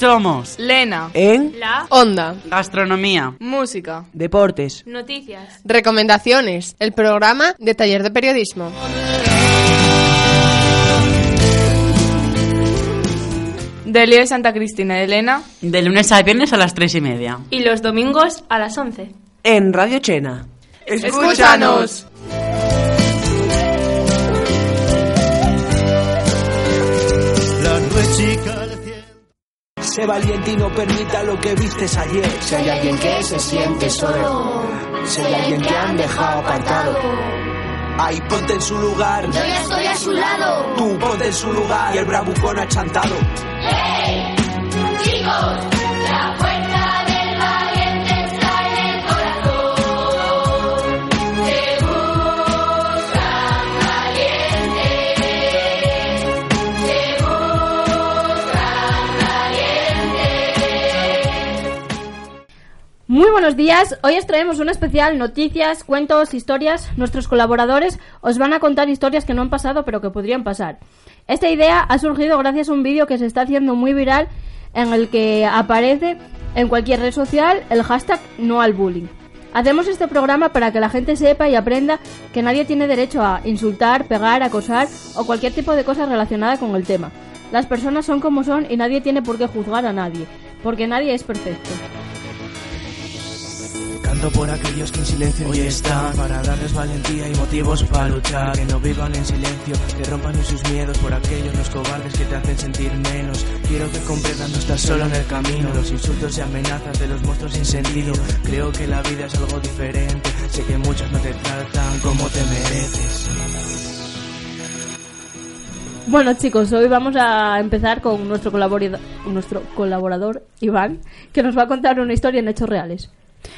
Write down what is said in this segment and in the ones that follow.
Somos Lena. En La Onda. Gastronomía. Música. Deportes. Noticias. Recomendaciones. El programa de taller de periodismo. Delio de Santa Cristina de Elena. De lunes a viernes a las tres y media. Y los domingos a las 11. En Radio Chena. ¡Escúchanos! Sé valiente y no permita lo que vistes ayer. Si hay alguien que se siente solo, si hay alguien que han dejado apartado. Ahí ponte en su lugar. Yo ya estoy a su lado. Tú ponte en su lugar y el bravucón achantado. ¡Hey! Chicos, la fuerza buenos días, hoy os traemos un especial, noticias, cuentos, historias. Nuestros colaboradores os van a contar historias que no han pasado pero que podrían pasar. Esta idea ha surgido gracias a un vídeo que se está haciendo muy viral en el que aparece en cualquier red social el hashtag no al bullying. Hacemos este programa para que la gente sepa y aprenda que nadie tiene derecho a insultar, pegar, acosar o cualquier tipo de cosa relacionada con el tema. Las personas son como son y nadie tiene por qué juzgar a nadie, porque nadie es perfecto. Por aquellos que en silencio hoy están Para darles valentía y motivos para luchar. Que no vivan en silencio, que rompan sus miedos Por aquellos los cobardes que te hacen sentir menos. Quiero que comprendan no estás solo en el camino. Los insultos y amenazas de los monstruos sin sentido. Creo que la vida es algo diferente. Sé que muchos no te tratan como te mereces. Bueno chicos, hoy vamos a empezar con nuestro colaborador Iván, que nos va a contar una historia en hechos reales.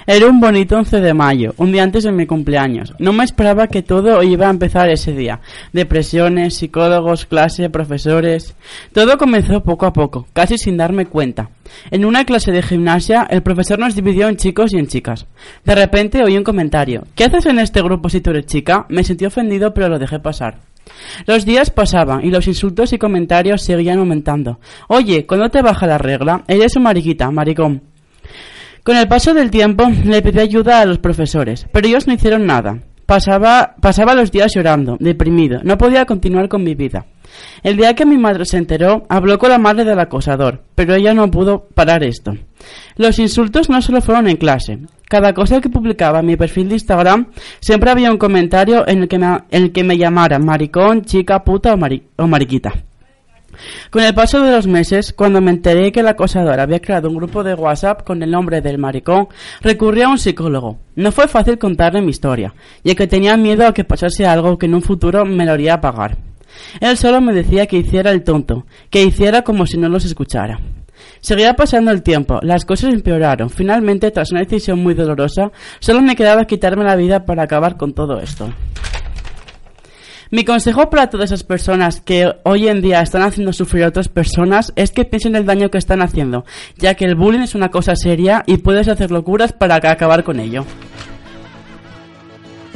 Era un bonito 11 de mayo, un día antes de mi cumpleaños. No me esperaba que todo iba a empezar ese día. Depresiones, psicólogos, clase, profesores. Todo comenzó poco a poco, casi sin darme cuenta. En una clase de gimnasia, el profesor nos dividió en chicos y en chicas. De repente oí un comentario. ¿Qué haces en este grupo si tú eres chica? Me sentí ofendido pero lo dejé pasar. Los días pasaban y los insultos y comentarios seguían aumentando. Oye, ¿cuándo te baja la regla? Eres un mariquita, maricón. Con el paso del tiempo le pedí ayuda a los profesores, pero ellos no hicieron nada. Pasaba, pasaba los días llorando, deprimido, no podía continuar con mi vida. El día que mi madre se enteró, habló con la madre del acosador, pero ella no pudo parar esto. Los insultos no solo fueron en clase. Cada cosa que publicaba en mi perfil de Instagram, siempre había un comentario en el que me, en maricón, chica, puta o, mari- o mariquita. Con el paso de los meses, cuando me enteré que el acosador había creado un grupo de WhatsApp con el nombre del maricón, recurrí a un psicólogo. No fue fácil contarle mi historia, ya que tenía miedo a que pasase algo que en un futuro me lo haría pagar. Él solo me decía que hiciera el tonto, que hiciera como si no los escuchara. Seguía pasando el tiempo, las cosas empeoraron. Finalmente, tras una decisión muy dolorosa, solo me quedaba quitarme la vida para acabar con todo esto. Mi consejo para todas esas personas que hoy en día están haciendo sufrir a otras personas es que piensen el daño que están haciendo, ya que el bullying es una cosa seria y puedes hacer locuras para acabar con ello.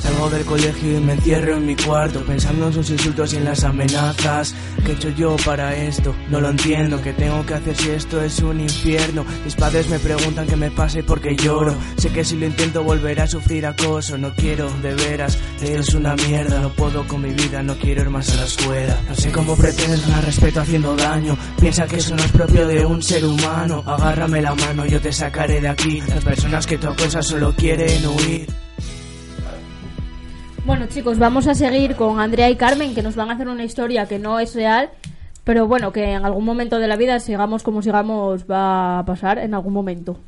Salgo del colegio y me encierro en mi cuarto Pensando en sus insultos y en las amenazas ¿Qué he hecho yo para esto? No lo entiendo ¿Qué tengo que hacer si esto es un infierno? Mis padres me preguntan qué me pasa y por lloro. Sé que si lo intento volveré a sufrir acoso No quiero, de veras, esto es una mierda No puedo con mi vida, no quiero ir más a la escuela. No sé cómo pretendes ganar respeto haciendo daño Piensa que eso no es propio de un ser humano. Agárrame la mano, yo te sacaré de aquí. Las personas que tú acosas solo quieren huir Bueno chicos, vamos a seguir con Andrea y Carmen que nos van a hacer una historia que no es real, pero bueno, que en algún momento de la vida, sigamos como sigamos, va a pasar en algún momento.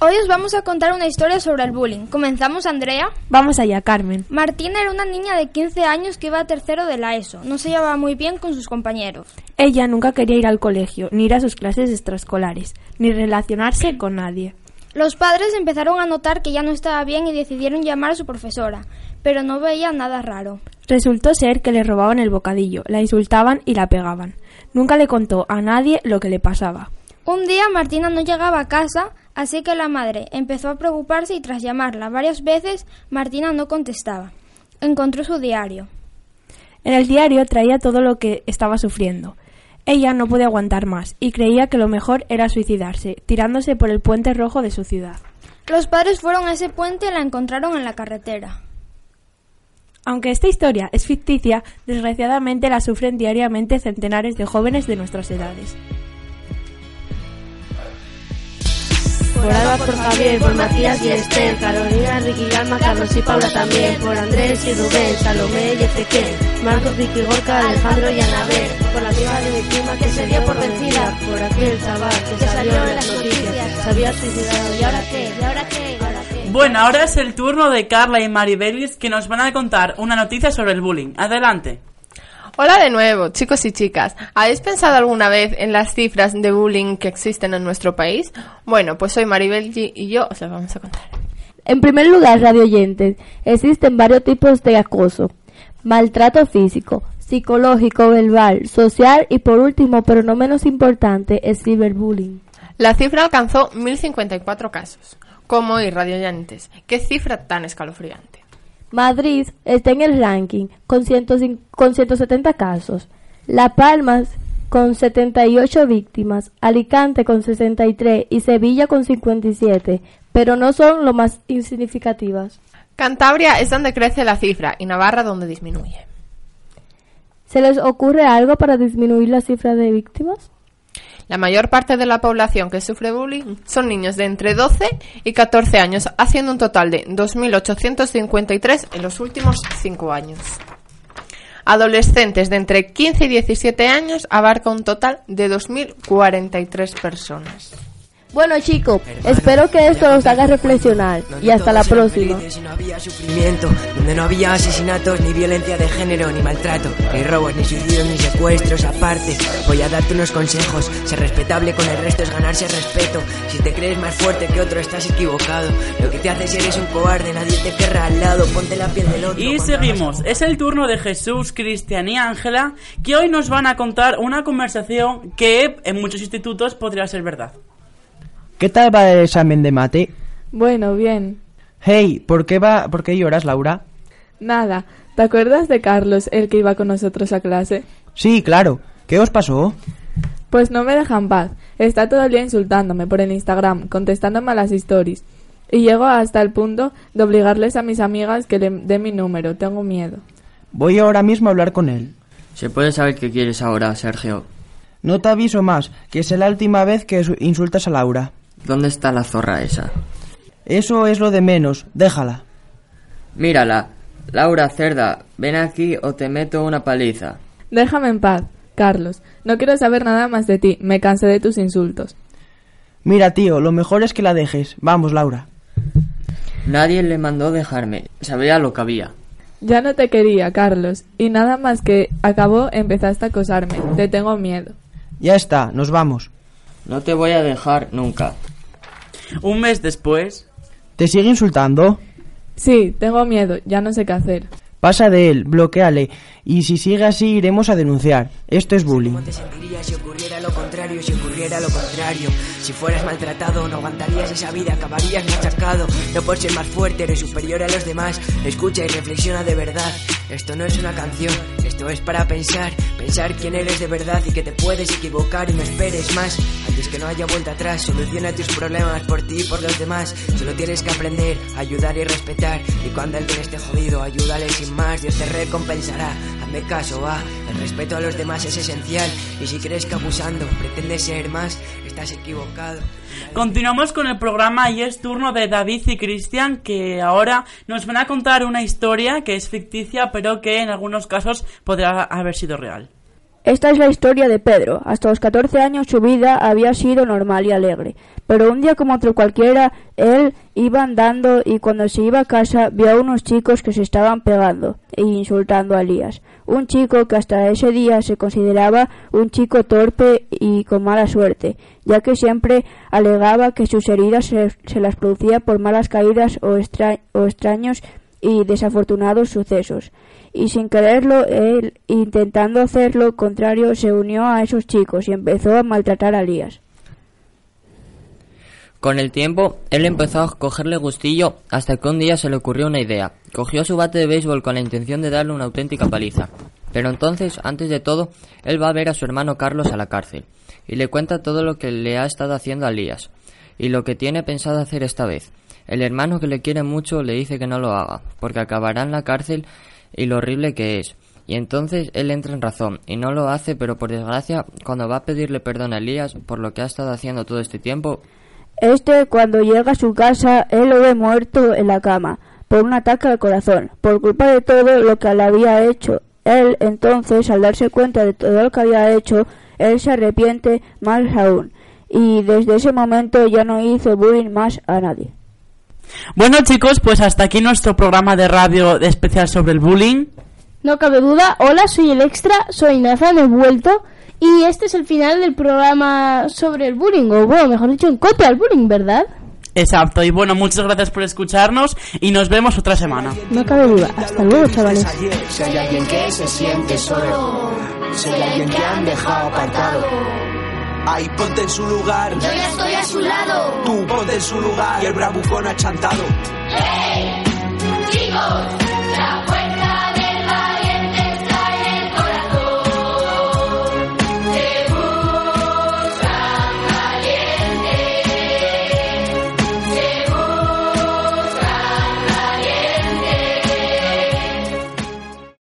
Hoy os vamos a contar una historia sobre el bullying. ¿Comenzamos, Andrea? Vamos allá, Carmen. Martina era una niña de 15 años que iba a tercero de la ESO. No se llevaba muy bien con sus compañeros. Ella nunca quería ir al colegio, ni ir a sus clases extraescolares, ni relacionarse con nadie. Los padres empezaron a notar que ya no estaba bien y decidieron llamar a su profesora, pero no veía nada raro. Resultó ser que le robaban el bocadillo, la insultaban y la pegaban. Nunca le contó a nadie lo que le pasaba. Un día Martina no llegaba a casa, así que la madre empezó a preocuparse y tras llamarla varias veces, Martina no contestaba. Encontró su diario. En el diario traía todo lo que estaba sufriendo. Ella no podía aguantar más y creía que lo mejor era suicidarse, tirándose por el puente rojo de su ciudad. Los padres fueron a ese puente y la encontraron en la carretera. Aunque esta historia es ficticia, desgraciadamente la sufren diariamente centenares de jóvenes de nuestras edades. Por Alba, por Javier, por Matías y Esther, Carolina, Ricky, Alma, Carlos y Paula también, por Andrés y Rubén, Salomé y Ezequiel, Marcos, Vicky, Gorka, Alejandro y Anabel, por la prima de mi prima que se dio por vencida, por aquel chaval que salió en las noticias, se había suicidado, ¿y ahora qué? ¿Y ahora qué? ¿Y ahora qué? Bueno, ahora es el turno de Carla y Maribelis que nos van a contar una noticia sobre el bullying. Adelante. Hola de nuevo, chicos y chicas. ¿Habéis pensado alguna vez en las cifras de bullying que existen en nuestro país? Bueno, pues soy Maribel G y yo os las vamos a contar. En primer lugar, radio oyentes, existen varios tipos de acoso. Maltrato físico, psicológico, verbal, social y por último, pero no menos importante, es ciberbullying. La cifra alcanzó 1054 casos. ¿Cómo ir, radio oyentes? ¿Qué cifra tan escalofriante? Madrid está en el ranking con, 105 con 170 casos. La Palma con 78 víctimas, Alicante con 63 y Sevilla con 57, pero no son lo más insignificativas. Cantabria es donde crece la cifra y Navarra donde disminuye. ¿Se les ocurre algo para disminuir la cifra de víctimas? La mayor parte de la población que sufre bullying son niños de entre 12 y 14 años, haciendo un total de 2.853 en los últimos 5 años. Adolescentes de entre 15 y 17 años abarca un total de 2.043 personas. Bueno chicos, espero que esto los haga reflexionar y hasta la próxima. No había sufrimiento, donde no había asesinatos, ni violencia de género, ni maltrato, ni robos, ni suicidios, ni secuestros. Aparte, voy a darte unos consejos. Ser respetable con el resto es ganarse respeto. Si te crees más fuerte que otro, estás equivocado. Lo que te hace ser eres un cobarde, nadie te querrá al lado. Ponte la piel del otro. Y seguimos. Es el turno de Jesús, Cristian y Ángela, que hoy nos van a contar una conversación que en muchos institutos podría ser verdad. ¿Qué tal va el examen de mate? Bueno, bien. Hey, ¿por qué va, por qué lloras, Laura? Nada. ¿Te acuerdas de Carlos, el que iba con nosotros a clase? Sí, claro. ¿Qué os pasó? Pues no me deja en paz. Está todo el día insultándome por el Instagram, contestándome a las stories. Y llego hasta el punto de obligarles a mis amigas que le den mi número. Tengo miedo. Voy ahora mismo a hablar con él. ¿Se puede saber qué quieres ahora, Sergio? No te aviso más, que es la última vez que su- insultas a Laura. ¿Dónde está la zorra esa? Eso es lo de menos, déjala. Mírala. Laura, cerda, ven aquí o te meto una paliza. Déjame en paz, Carlos. No quiero saber nada más de ti. Me cansé de tus insultos. Mira, tío, lo mejor es que la dejes. Vamos, Laura. Nadie le mandó dejarme. Sabía lo que había. Ya no te quería, Carlos. Y nada más que acabó, empezaste a acosarme. Te tengo miedo. Ya está, nos vamos. No te voy a dejar nunca. Un mes después, ¿Te sigue insultando? Sí, tengo miedo. Ya no sé qué hacer. Pasa de él, bloqueale. Y si sigue así, iremos a denunciar. Esto es bullying. ¿Cómo te sentirías si ocurriera lo contrario? Si ocurriera lo contrario. Si fueras maltratado, no aguantarías esa vida, acabarías machacado. No por ser más fuerte, eres superior a los demás. Escucha y reflexiona de verdad. Esto no es una canción, esto es para pensar. Pensar quién eres de verdad y que te puedes equivocar y no esperes más. Antes que no haya vuelta atrás, soluciona tus problemas por ti y por los demás. Solo tienes que aprender, ayudar y respetar. Y cuando alguien esté jodido, ayúdale sin más. Dios te recompensará. Hazme caso, va. El respeto a los demás es esencial. Y si crees que abusando pretendes ser más, estás equivocado. continuamos con el programa y es turno de David y Cristian que ahora nos van a contar una historia que es ficticia pero que en algunos casos podrá haber sido real. Esta es la historia de Pedro. Hasta los 14 años su vida había sido normal y alegre. Pero un día como otro cualquiera, él iba andando y cuando se iba a casa vio a unos chicos que se estaban pegando e insultando a Elías. Un chico que hasta ese día se consideraba un chico torpe y con mala suerte, ya que siempre alegaba que sus heridas se, se las producía por malas caídas o, o extraños y desafortunados sucesos. Y sin quererlo, él, intentando hacer lo contrario, se unió a esos chicos y empezó a maltratar a Elías. Con el tiempo, él empezó a cogerle gustillo hasta que un día se le ocurrió una idea. Cogió su bate de béisbol con la intención de darle una auténtica paliza. Pero entonces, antes de todo, él va a ver a su hermano Carlos a la cárcel y le cuenta todo lo que le ha estado haciendo a Lías y lo que tiene pensado hacer esta vez. El hermano que le quiere mucho le dice que no lo haga, porque acabará en la cárcel y lo horrible que es. Y entonces él entra en razón y no lo hace, pero por desgracia, cuando va a pedirle perdón a Elías por lo que ha estado haciendo todo este tiempo, Este, cuando llega a su casa, él lo ve muerto en la cama, por un ataque al corazón, por culpa de todo lo que le había hecho. Él, entonces, al darse cuenta de todo lo que había hecho, él se arrepiente más aún, y desde ese momento ya no hizo bullying más a nadie. Bueno chicos, pues hasta aquí nuestro programa de radio especial sobre el bullying. No cabe duda. Hola, soy el extra, soy Nathan, he vuelto. Y este es el final del programa sobre el bullying, o bueno, mejor dicho, en contra del bullying, ¿verdad? Exacto, y bueno, muchas gracias por escucharnos y nos vemos otra semana. No cabe duda. Hasta luego, chavales. Si hay alguien que se siente solo, si hay alguien que han dejado apartado, ahí ponte en su lugar. Yo ya estoy a su lado. Tú ponte en su lugar y el bravucón achantado. ¡Hey! ¡Chicos!